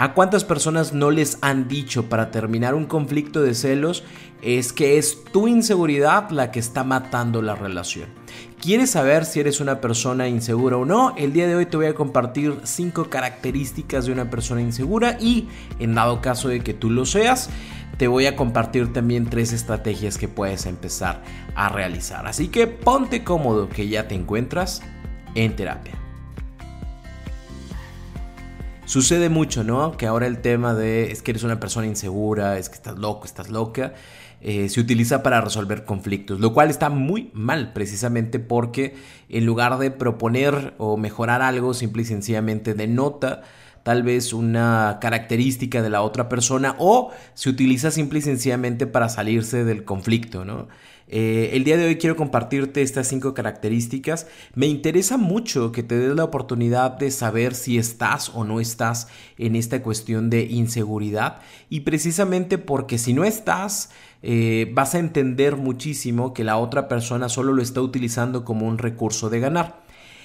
¿A cuántas personas no les han dicho para terminar un conflicto de celos es que es tu inseguridad la que está matando la relación? ¿Quieres saber si eres una persona insegura o no? El día de hoy te voy a compartir 5 características de una persona insegura y en dado caso de que tú lo seas, te voy a compartir también tres estrategias que puedes empezar a realizar. Así que ponte cómodo que ya te encuentras en terapia. Sucede mucho, ¿no? Que ahora el tema de es que eres una persona insegura, es que estás loco, estás loca, eh, se utiliza para resolver conflictos, lo cual está muy mal precisamente porque en lugar de proponer o mejorar algo, simple y sencillamente denota tal vez una característica de la otra persona o se utiliza simple y sencillamente para salirse del conflicto, ¿no? Eh, el día de hoy quiero compartirte estas cinco características. Me interesa mucho que te des la oportunidad de saber si estás o no estás en esta cuestión de inseguridad y precisamente porque si no estás, eh, vas a entender muchísimo que la otra persona solo lo está utilizando como un recurso de ganar.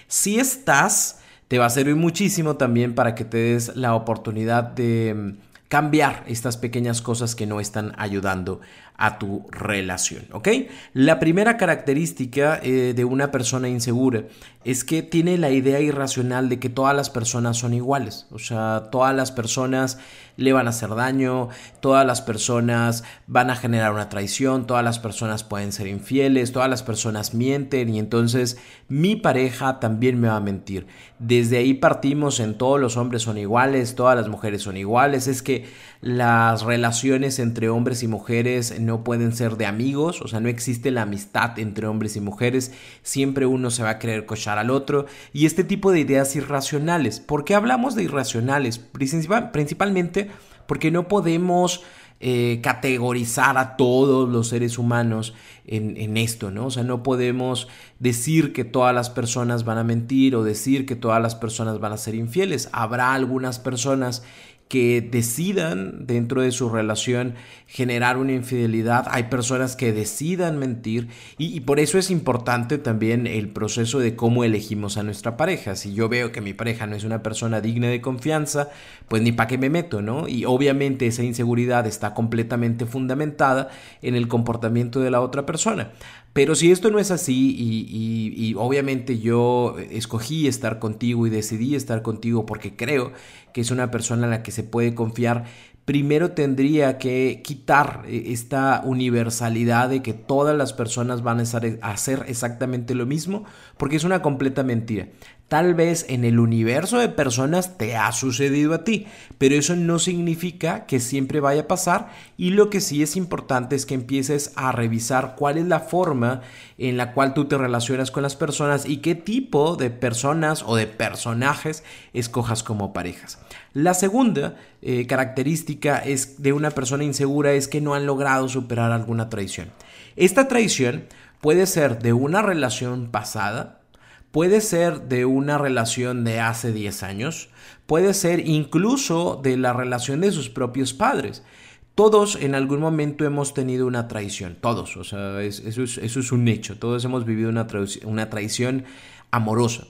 Si estás, te va a servir muchísimo también para que te des la oportunidad de cambiar estas pequeñas cosas que no están ayudando a tu relación, ¿ok? La primera característica eh, de una persona insegura es que tiene la idea irracional de que todas las personas son iguales, o sea, todas las personas le van a hacer daño, todas las personas van a generar una traición, todas las personas pueden ser infieles, todas las personas mienten y entonces mi pareja también me va a mentir. Desde ahí partimos en todos los hombres son iguales, todas las mujeres son iguales, es que las relaciones entre hombres y mujeres no pueden ser de amigos, o sea, no existe la amistad entre hombres y mujeres, siempre uno se va a querer cochar al otro y este tipo de ideas irracionales. ¿Por qué hablamos de irracionales? Principalmente porque no podemos eh, categorizar a todos los seres humanos en, en, esto, ¿no? O sea, no podemos decir que todas las personas van a mentir o decir que todas las personas van a ser infieles. Habrá algunas personas que decidan dentro de su relación generar una infidelidad, hay personas que decidan mentir y, por eso es importante también el proceso de cómo elegimos a nuestra pareja. Si yo veo que mi pareja no es una persona digna de confianza, pues ni para qué me meto, ¿no? Y obviamente esa inseguridad está completamente fundamentada en el comportamiento de la otra persona. Pero si esto no es así y, obviamente yo escogí estar contigo y decidí estar contigo porque creo que es una persona en la que se puede confiar, primero tendría que quitar eh, esta universalidad de que todas las personas van a hacer exactamente lo mismo, porque es una completa mentira. Tal vez en el universo de personas te ha sucedido a ti, pero eso no significa que siempre vaya a pasar y lo que sí es importante es que empieces a revisar cuál es la forma en la cual tú te relacionas con las personas y qué tipo de personas o de personajes escojas como parejas. La segunda eh, característica es de una persona insegura es que no han logrado superar alguna traición. Esta traición puede ser de una relación pasada, puede ser de una relación de hace 10 años, puede ser incluso de la relación de sus propios padres. Todos en algún momento hemos tenido una traición, todos, o sea, eso, es, un hecho, todos hemos vivido una, una traición amorosa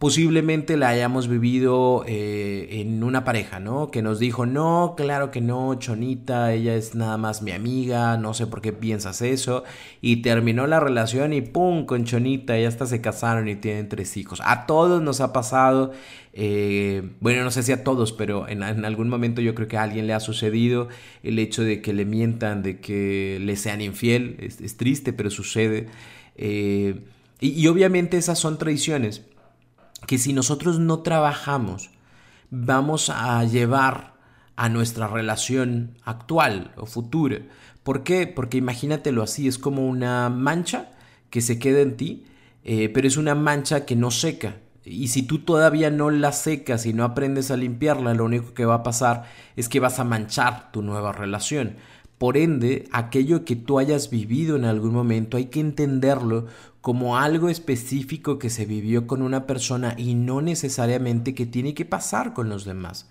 posiblemente la hayamos vivido eh, en una pareja, ¿no? Que nos dijo, no, claro que no, Chonita, ella es nada más mi amiga, no sé por qué piensas eso. Y terminó la relación y ¡pum! con Chonita, ya hasta se casaron y tienen tres hijos. A todos nos ha pasado, eh, bueno, no sé si a todos, pero en, algún momento yo creo que a alguien le ha sucedido el hecho de que le mientan, de que le sean infiel. Es, triste, pero sucede. Eh, y, y obviamente esas son traiciones que si nosotros no trabajamos, vamos a llevar a nuestra relación actual o futura. ¿Por qué? Porque imagínatelo así, es como una mancha que se queda en ti, eh, pero es una mancha que no seca. Y si tú todavía no la secas y no aprendes a limpiarla, lo único que va a pasar es que vas a manchar tu nueva relación. Por ende, aquello que tú hayas vivido en algún momento hay que entenderlo como algo específico que se vivió con una persona y no necesariamente que tiene que pasar con los demás.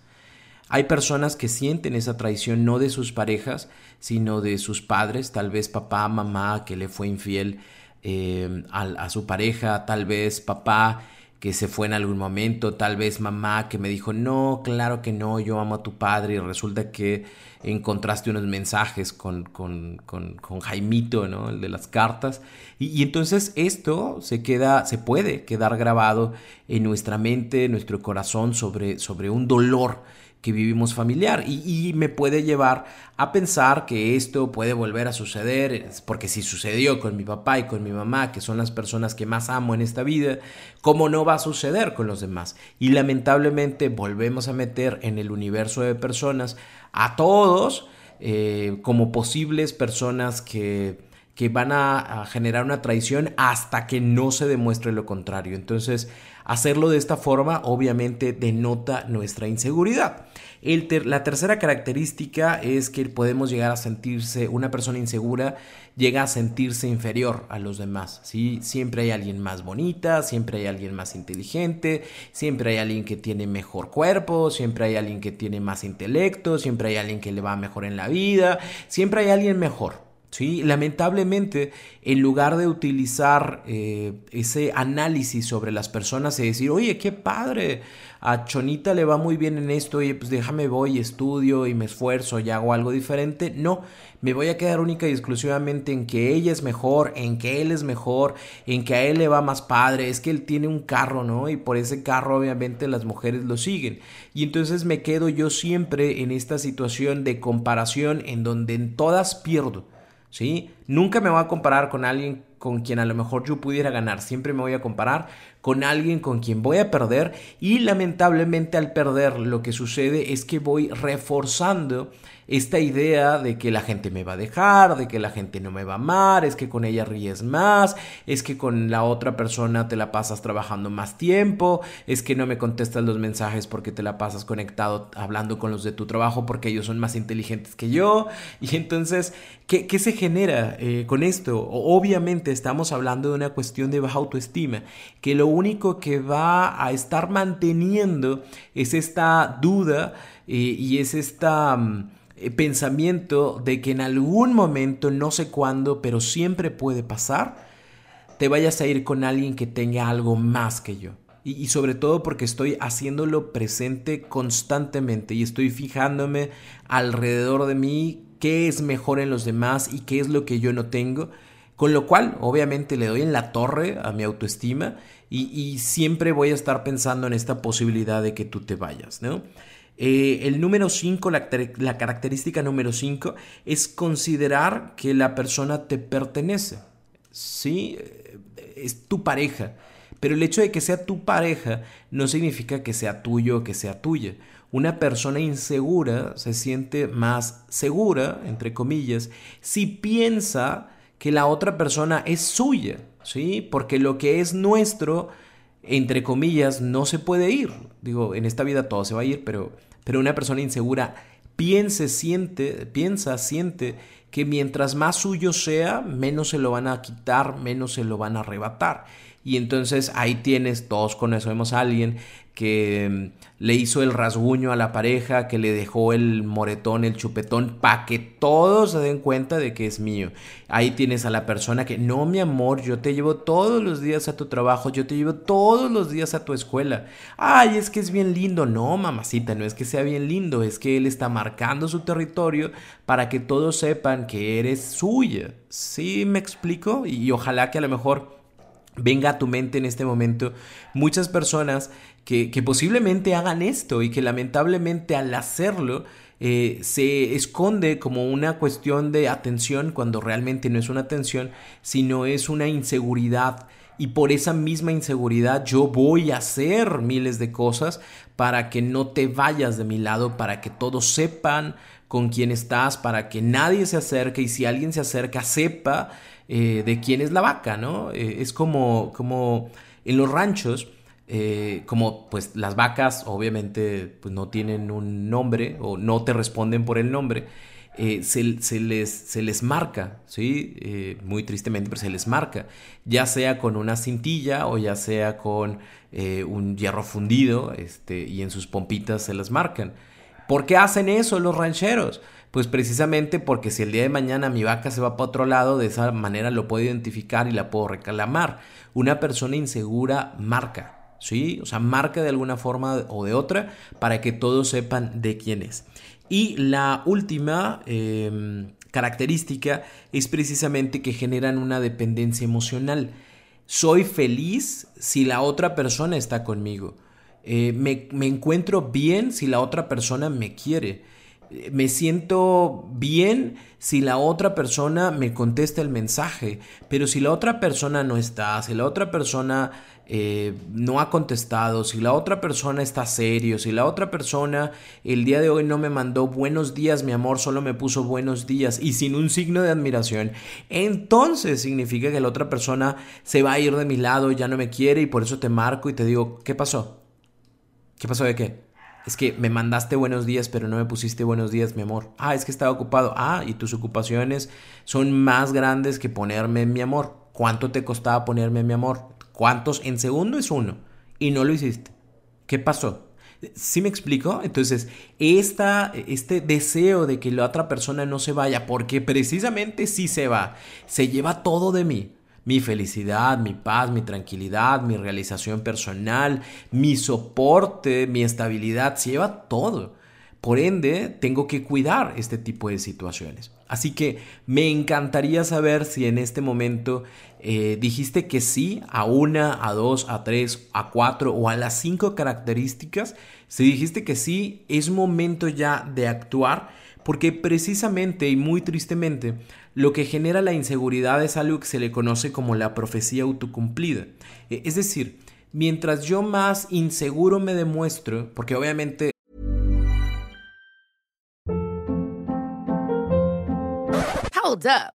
Hay personas que sienten esa traición no de sus parejas, sino de sus padres, tal vez papá, mamá que le fue infiel eh, a, a su pareja, tal vez papá que se fue en algún momento, tal vez mamá que me dijo, no, claro que no, yo amo a tu padre y resulta que encontraste unos mensajes con, con, con, con Jaimito, ¿no? El de las cartas. Y, y, entonces esto se queda, se puede quedar grabado en nuestra mente, en nuestro corazón sobre, sobre un dolor que vivimos familiar y, me puede llevar a pensar que esto puede volver a suceder, porque si sucedió con mi papá y con mi mamá, que son las personas que más amo en esta vida, ¿cómo no va a suceder con los demás? Y lamentablemente volvemos a meter en el universo de personas a todos eh, como posibles personas que que van a, generar una traición hasta que no se demuestre lo contrario. Entonces, hacerlo de esta forma obviamente denota nuestra inseguridad. la tercera característica es que podemos llegar a sentirse, una persona insegura llega a sentirse inferior a los demás. ¿sí? Siempre hay alguien más bonita, siempre hay alguien más inteligente, siempre hay alguien que tiene mejor cuerpo, siempre hay alguien que tiene más intelecto, siempre hay alguien que le va mejor en la vida, siempre hay alguien mejor. ¿Sí? Lamentablemente, en lugar de utilizar eh, ese análisis sobre las personas y decir, oye, qué padre, a Chonita le va muy bien en esto, oye, pues déjame voy, estudio y me esfuerzo y hago algo diferente. No, me voy a quedar única y exclusivamente en que ella es mejor, en que él es mejor, en que a él le va más padre, es que él tiene un carro, ¿no? Y por ese carro obviamente las mujeres lo siguen. Y entonces me quedo yo siempre en esta situación de comparación en donde en todas pierdo. ¿Sí? Nunca me voy a comparar con alguien con quien a lo mejor yo pudiera ganar, siempre me voy a comparar con alguien con quien voy a perder y lamentablemente al perder lo que sucede es que voy reforzando esta idea de que la gente me va a dejar, de que la gente no me va a amar, es que con ella ríes más, es que con la otra persona te la pasas trabajando más tiempo, es que no me contestas los mensajes porque te la pasas conectado hablando con los de tu trabajo porque ellos son más inteligentes que yo. Y entonces, ¿qué, qué se genera eh, con esto? Obviamente estamos hablando de una cuestión de baja autoestima, que lo único que va a estar manteniendo es esta duda eh, y es esta... Mm, pensamiento de que en algún momento, no sé cuándo, pero siempre puede pasar, te vayas a ir con alguien que tenga algo más que yo. Y, y, sobre todo porque estoy haciéndolo presente constantemente y estoy fijándome alrededor de mí qué es mejor en los demás y qué es lo que yo no tengo. Con lo cual, obviamente, le doy en la torre a mi autoestima y, y siempre voy a estar pensando en esta posibilidad de que tú te vayas, ¿no? Eh, el número 5, la, característica número 5, es considerar que la persona te pertenece. Sí, eh, es tu pareja. Pero el hecho de que sea tu pareja no significa que sea tuyo o que sea tuya. Una persona insegura se siente más segura, entre comillas, si piensa que la otra persona es suya, ¿sí? Porque lo que es nuestro, entre comillas, no se puede ir. Digo, en esta vida todo se va a ir, pero pero una persona insegura piense, siente, piensa, siente que mientras más suyo sea, menos se lo van a quitar, menos se lo van a arrebatar. Y entonces ahí tienes, todos conocemos a alguien que mm, le hizo el rasguño a la pareja, que le dejó el moretón, el chupetón, para que todos se den cuenta de que es mío. Ahí tienes a la persona que, no, mi amor, yo te llevo todos los días a tu trabajo, yo te llevo todos los días a tu escuela. Ay, es que es bien lindo. No, mamacita, no es que sea bien lindo, es que él está marcando su territorio para que todos sepan que eres suya. ¿Sí me explico? Y ojalá que a lo mejor venga a tu mente en este momento muchas personas que, posiblemente hagan esto y que lamentablemente al hacerlo eh, se esconde como una cuestión de atención cuando realmente no es una atención, sino es una inseguridad. Y por esa misma inseguridad yo voy a hacer miles de cosas para que no te vayas de mi lado, para que todos sepan con quién estás, para que nadie se acerque y si alguien se acerca sepa eh, de quién es la vaca, ¿no? Eh, es como, como en los ranchos eh, como pues las vacas obviamente pues, no tienen un nombre o no te responden por el nombre, eh, se, les, se, les, marca, ¿sí? Muy tristemente, pero se les marca, ya sea con una cintilla o ya sea con un hierro fundido este, y en sus pompitas se las marcan. ¿Por qué hacen eso los rancheros? Pues precisamente porque si el día de mañana mi vaca se va para otro lado, de esa manera lo puedo identificar y la puedo reclamar. Una persona insegura marca, ¿sí? O sea, marca de alguna forma o de otra para que todos sepan de quién es. Y la última em, característica es precisamente que generan una dependencia emocional. Soy feliz si la otra persona está conmigo. Eh, me, encuentro bien si la otra persona me quiere me siento bien si la otra persona me contesta el mensaje, pero si la otra persona no está, si la otra persona eh, no ha contestado, si la otra persona está serio, si la otra persona el día de hoy no me mandó buenos días, mi amor, solo me puso buenos días y sin un signo de admiración, entonces significa que la otra persona se va a ir de mi lado, ya no me quiere y por eso te marco y te digo, ¿qué pasó? ¿Qué pasó de qué? Es que me mandaste buenos días, pero no me pusiste buenos días, mi amor. Ah, es que estaba ocupado. Ah, y tus ocupaciones son más grandes que ponerme mi amor. ¿Cuánto te costaba ponerme mi amor? ¿Cuántos? En segundo es uno. Y no lo hiciste. ¿Qué pasó? ¿Sí me explico? Entonces, esta, este deseo de que la otra persona no se vaya, porque precisamente sí se va, se lleva todo de mí mi felicidad, mi paz, mi tranquilidad, mi realización personal, mi soporte, mi estabilidad, se lleva todo. Por ende, tengo que cuidar este tipo de situaciones. Así que me encantaría saber si en este momento eh, dijiste que sí a una, a dos, a tres, a cuatro o a las cinco características. Si dijiste que sí, es momento ya de actuar porque precisamente y muy tristemente lo que genera la inseguridad es algo que se le conoce como la profecía autocumplida. E, es decir, mientras yo más inseguro me demuestro, porque obviamente... Hold up.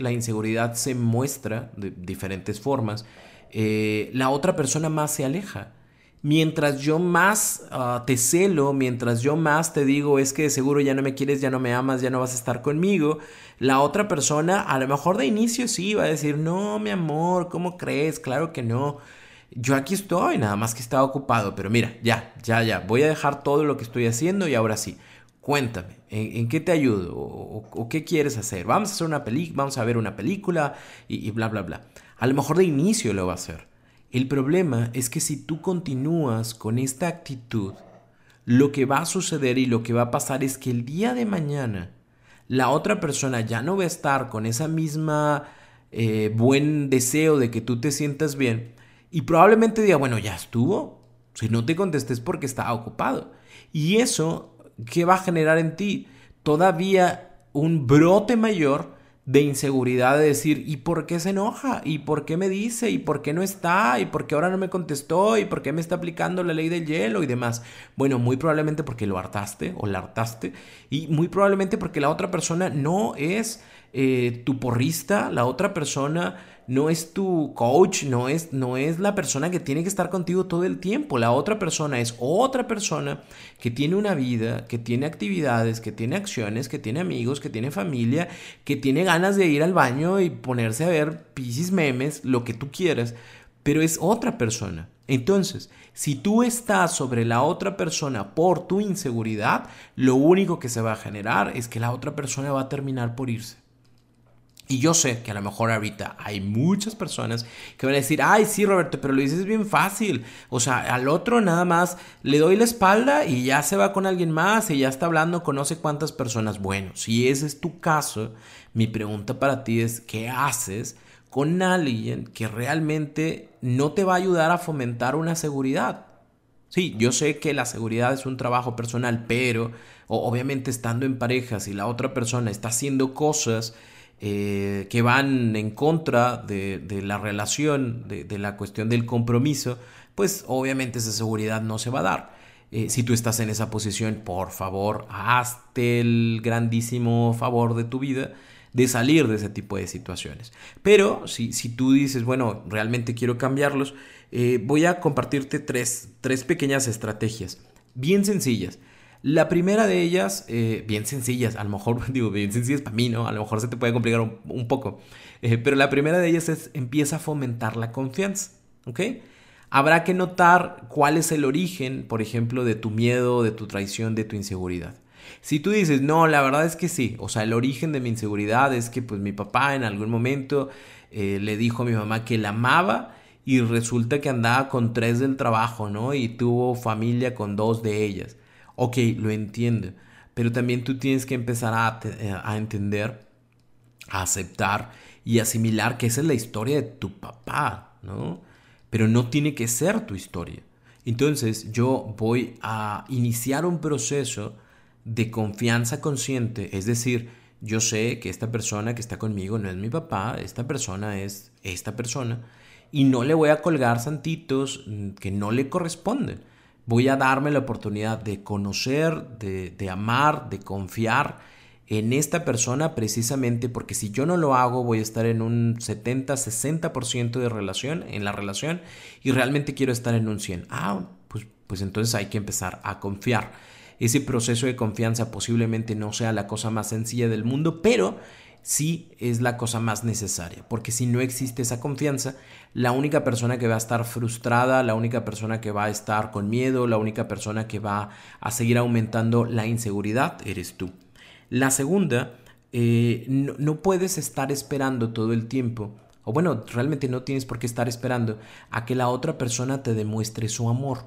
La inseguridad se muestra de diferentes formas. Eh, la otra persona más se aleja. Mientras yo más uh, te celo, mientras yo más te digo es que seguro ya no me quieres, ya no me amas, ya no vas a estar conmigo, la otra persona a lo mejor de inicio sí va a decir, no, mi amor, ¿cómo crees? Claro que no. Yo aquí estoy, nada más que estaba ocupado, pero mira, ya, ya, ya, voy a dejar todo lo que estoy haciendo y ahora sí. Cuéntame, ¿en, qué te ayudo? O, qué quieres hacer? Vamos a hacer una película, vamos a ver una película y, bla, bla, bla. A lo mejor de inicio lo va a hacer. El problema es que si tú continúas con esta actitud, lo que va a suceder y lo que va a pasar es que el día de mañana la otra persona ya no va a estar con esa misma eh, buen deseo de que tú te sientas bien y probablemente diga, bueno, ya estuvo. Si no te contestes porque estaba ocupado. Y eso ¿qué va a generar en ti? Todavía un brote mayor de inseguridad de decir, ¿y por qué se enoja? ¿Y por qué me dice? ¿Y por qué no está? ¿Y por qué ahora no me contestó? ¿Y por qué me está aplicando la ley del hielo y demás? Bueno, muy probablemente porque lo hartaste o la hartaste y muy probablemente porque la otra persona no es eh, tu porrista, la otra persona no es tu coach, no es, no es la persona que tiene que estar contigo todo el tiempo. La otra persona es otra persona que tiene una vida, que tiene actividades, que tiene acciones, que tiene amigos, que tiene familia, que tiene ganas de ir al baño y ponerse a ver piscis memes, lo que tú quieras, pero es otra persona. Entonces, si tú estás sobre la otra persona por tu inseguridad, lo único que se va a generar es que la otra persona va a terminar por irse. Y yo sé que a lo mejor ahorita hay muchas personas que van a decir, ay, sí, Roberto, pero lo dices bien fácil. O sea, al otro nada más le doy la espalda y ya se va con alguien más y ya está hablando con no sé cuántas personas. Bueno, si ese es tu caso, mi pregunta para ti es, ¿qué haces con alguien que realmente no te va a ayudar a fomentar una seguridad? Sí, yo sé que la seguridad es un trabajo personal, pero obviamente estando en pareja, si la otra persona está haciendo cosas eh, que van en contra de, la relación, de, la cuestión del compromiso, pues obviamente esa seguridad no se va a dar. Eh, si tú estás en esa posición, por favor, hazte el grandísimo favor de tu vida de salir de ese tipo de situaciones. Pero si, si tú dices, bueno, realmente quiero cambiarlos, eh, voy a compartirte tres, tres pequeñas estrategias, bien sencillas. La primera de ellas, eh, bien sencillas, a lo mejor digo bien sencillas para mí, ¿no? A lo mejor se te puede complicar un, poco. Eh, pero la primera de ellas es empieza a fomentar la confianza, ¿ok? Habrá que notar cuál es el origen, por ejemplo, de tu miedo, de tu traición, de tu inseguridad. Si tú dices, no, la verdad es que sí, o sea, el origen de mi inseguridad es que pues mi papá en algún momento eh, le dijo a mi mamá que la amaba y resulta que andaba con tres del trabajo, ¿no? Y tuvo familia con dos de ellas. Ok, lo entiendo, pero también tú tienes que empezar a, eh, a entender, a aceptar y asimilar que esa es la historia de tu papá, ¿no? Pero no tiene que ser tu historia. Entonces yo voy a iniciar un proceso de confianza consciente, es decir, yo sé que esta persona que está conmigo no es mi papá, esta persona es esta persona, y no le voy a colgar santitos mm, que no le corresponden. Voy a darme la oportunidad de conocer, de, de amar, de confiar en esta persona precisamente porque si yo no lo hago voy a estar en un 70-60% de relación, en la relación, y realmente quiero estar en un 100. Ah, pues, pues entonces hay que empezar a confiar. Ese proceso de confianza posiblemente no sea la cosa más sencilla del mundo, pero sí es la cosa más necesaria, porque si no existe esa confianza, la única persona que va a estar frustrada, la única persona que va a estar con miedo, la única persona que va a seguir aumentando la inseguridad, eres tú. La segunda, eh, no, no puedes estar esperando todo el tiempo, o bueno, realmente no tienes por qué estar esperando a que la otra persona te demuestre su amor.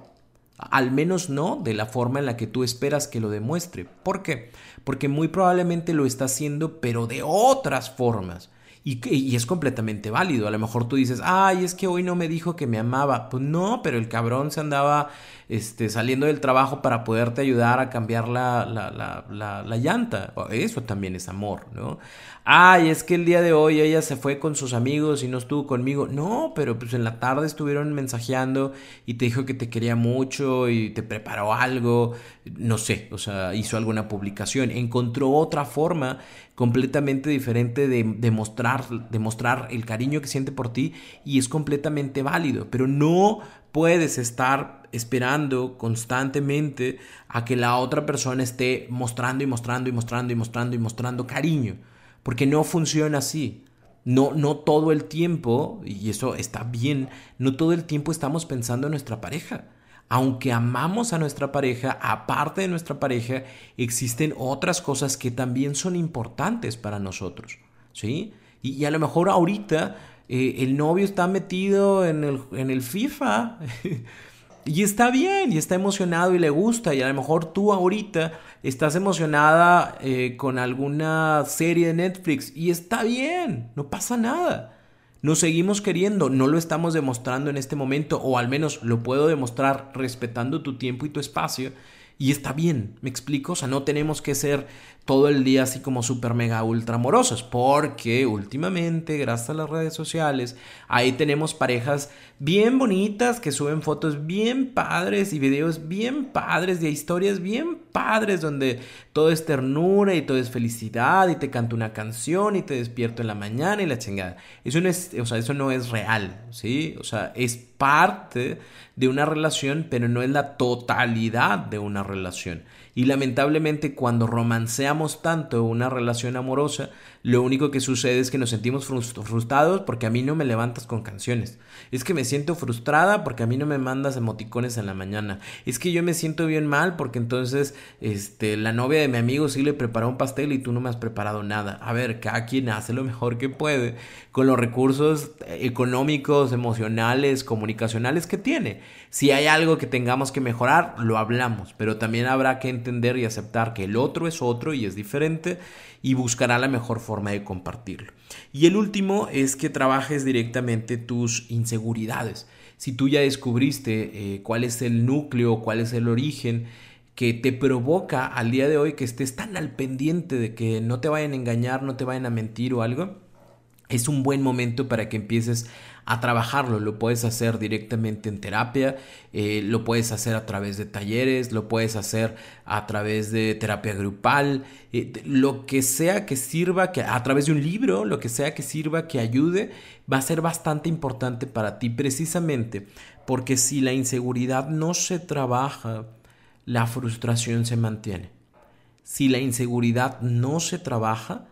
Al menos no de la forma en la que tú esperas que lo demuestre. ¿Por qué? Porque muy probablemente lo está haciendo, pero de otras formas. Y, es completamente válido. A lo mejor tú dices, ay, es que hoy no me dijo que me amaba. Pues no, pero el cabrón se andaba este, saliendo del trabajo para poderte ayudar a cambiar la, la, la, la, llanta. Eso también es amor, ¿no? Ay, es que el día de hoy ella se fue con sus amigos y no estuvo conmigo. No, pero pues en la tarde estuvieron mensajeando y te dijo que te quería mucho y te preparó algo. No sé, o sea, hizo alguna publicación. Encontró otra forma completamente diferente de demostrar, demostrar el cariño que siente por ti y es completamente válido. Pero no puedes estar esperando constantemente a que la otra persona esté mostrando y mostrando y mostrando y mostrando y mostrando cariño, porque no funciona así. No, no todo el tiempo, y eso está bien, no todo el tiempo estamos pensando en nuestra pareja. Aunque amamos a nuestra pareja, aparte de nuestra pareja, existen otras cosas que también son importantes para nosotros. ¿Sí? Y, a lo mejor ahorita eh, el novio está metido en el, en el FIFA. y está bien, y está emocionado y le gusta. Y a lo mejor tú ahorita estás emocionada eh, con alguna serie de Netflix. Y está bien, no pasa nada. Nos seguimos queriendo, no lo estamos demostrando en este momento, o al menos lo puedo demostrar respetando tu tiempo y tu espacio. Y está bien, me explico, o sea, no tenemos que ser todo el día así como súper mega ultra amorosos, porque últimamente, gracias a las redes sociales, ahí tenemos parejas bien bonitas que suben fotos bien padres y videos bien padres de historias bien padres donde todo es ternura y todo es felicidad y te canto una canción y te despierto en la mañana y la chingada. Eso no es, o sea, eso no es real, ¿sí? O sea, es parte de una relación, pero no es la totalidad de una relación. Y lamentablemente cuando romanceamos tanto una relación amorosa, lo único que sucede es que nos sentimos frustrados porque a mí no me levantas con canciones. Es que me siento frustrada porque a mí no me mandas emoticones en la mañana. Es que yo me siento bien mal porque entonces este, la novia de mi amigo sí le preparó un pastel y tú no me has preparado nada. A ver, cada quien hace lo mejor que puede con los recursos económicos, emocionales, comunicacionales que tiene. Si hay algo que tengamos que mejorar, lo hablamos, pero también habrá que entender y aceptar que el otro es otro y es diferente y buscará la mejor forma de compartirlo. Y el último es que trabajes directamente tus inseguridades. si tú ya descubriste eh, cuál es el núcleo, cuál es el origen que te provoca al día de hoy que estés tan al pendiente de que no te vayan a engañar, no te vayan a mentir o algo, es un buen momento para que empieces a trabajarlo. Lo puedes hacer directamente en terapia, eh, lo puedes hacer a través de talleres, lo puedes hacer a través de terapia grupal, eh, lo que sea que sirva, que a través de un libro, lo que sea que sirva, que ayude, va a ser bastante importante para ti precisamente porque si la inseguridad no se trabaja, la frustración se mantiene. Si la inseguridad no se trabaja,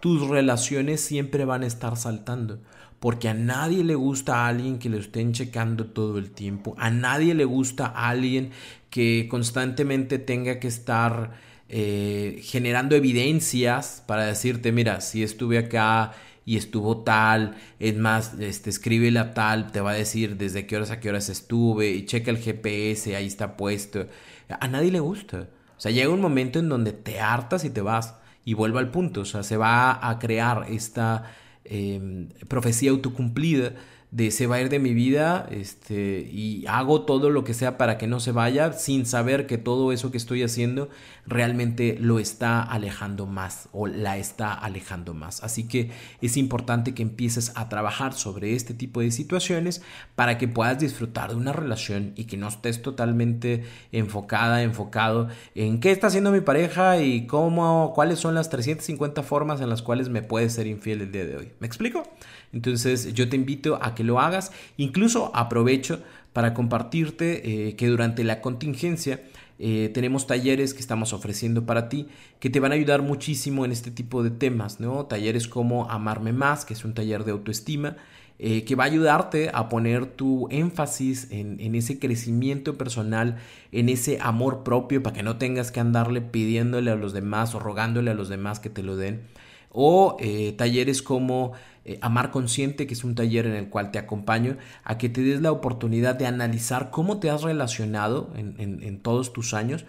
tus relaciones siempre van a estar saltando. Porque a nadie le gusta a alguien que lo estén checando todo el tiempo. A nadie le gusta a alguien que constantemente tenga que estar eh, generando evidencias para decirte, mira, si estuve acá y estuvo tal, es más, este, escríbele a tal, te va a decir desde qué horas a qué horas estuve y checa el GPS, ahí está puesto. A nadie le gusta. O sea, llega un momento en donde te hartas y te vas y vuelvo al punto, o sea, se va a crear esta em, profecía autocumplida de se va a ir de mi vida este, y hago todo lo que sea para que no se vaya sin saber que todo eso que estoy haciendo realmente lo está alejando más o la está alejando más. Así que es importante que empieces a trabajar sobre este tipo de situaciones para que puedas disfrutar de una relación y que no estés totalmente enfocada, enfocado en qué está haciendo mi pareja y cómo, cuáles son las 350 formas en las cuales me puede ser infiel el día de hoy. ¿Me explico? Entonces yo te invito a que lo hagas. Incluso aprovecho para compartirte eh, que durante la contingencia eh, tenemos talleres que estamos ofreciendo para ti que te van a ayudar muchísimo en este tipo de temas, ¿no? Talleres como Amarme Más, que es un taller de autoestima, eh, que va a ayudarte a poner tu énfasis en, en, ese crecimiento personal, en ese amor propio, para que no tengas que andarle pidiéndole a los demás o rogándole a los demás que te lo den. O talleres como eh, Amar Consciente, que es un taller en el cual te acompaño a que te des la oportunidad de analizar cómo te has relacionado en, todos tus años,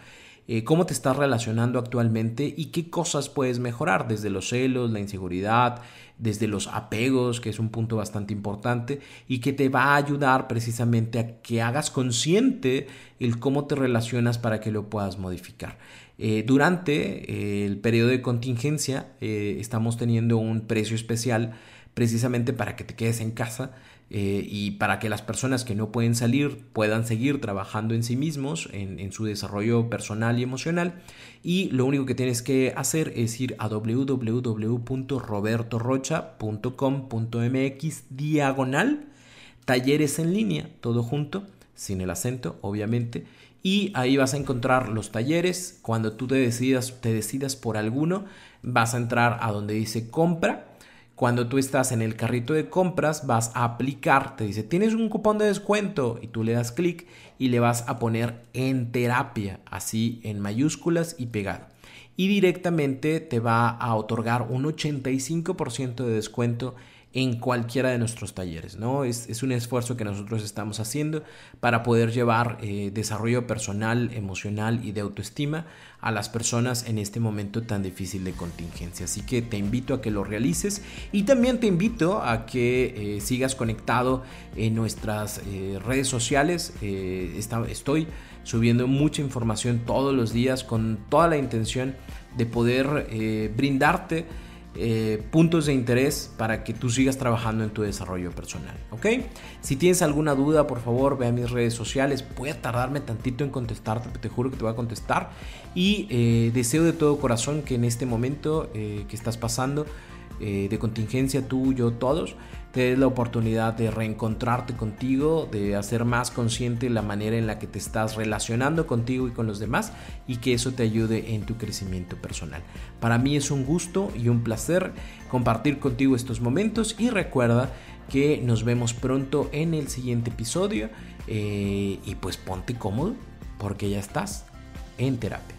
eh, cómo te estás relacionando actualmente y qué cosas puedes mejorar, desde los celos, la inseguridad, desde los apegos, que es un punto bastante importante, y que te va a ayudar precisamente a que hagas consciente el cómo te relacionas para que lo puedas modificar. Eh, durante el periodo de contingencia estamos teniendo un precio especial precisamente para que te quedes en casa eh, y para que las personas que no pueden salir puedan seguir trabajando en sí mismos, en, su desarrollo personal y emocional. Y lo único que tienes que hacer es ir a www.robertorocha.com.mx diagonal talleres en línea, todo junto, sin el acento, obviamente. Y ahí vas a encontrar los talleres. Cuando tú te decidas, te decidas por alguno, vas a entrar a donde dice compra cuando tú estás en el carrito de compras, vas a aplicar, te dice, tienes un cupón de descuento y tú le das clic y le vas a poner en terapia, así en mayúsculas y pegado. Y directamente te va a otorgar un 85% de descuento en cualquiera de nuestros talleres, ¿no? Es, un esfuerzo que nosotros estamos haciendo para poder llevar eh, desarrollo personal, emocional y de autoestima a las personas en este momento tan difícil de contingencia. Así que te invito a que lo realices y también te invito a que eh, sigas conectado en nuestras eh, redes sociales. estoy subiendo mucha información todos los días con toda la intención de poder brindarte eh, puntos de interés para que tú sigas trabajando en tu desarrollo personal. ¿Ok? Si tienes alguna duda, por favor, ve a mis redes sociales. Voy tardarme tantito en contestarte, te juro que te voy a contestar. Y eh, deseo de todo corazón que en este momento eh, que estás pasando de contingencia, tú, yo, todos, te des la oportunidad de reencontrarte contigo, de hacer más consciente la manera en la que te estás relacionando contigo y con los demás y que eso te ayude en tu crecimiento personal. Para mí es un gusto y un placer compartir contigo estos momentos y recuerda que nos vemos pronto en el siguiente episodio eh, y pues ponte cómodo porque ya estás en terapia.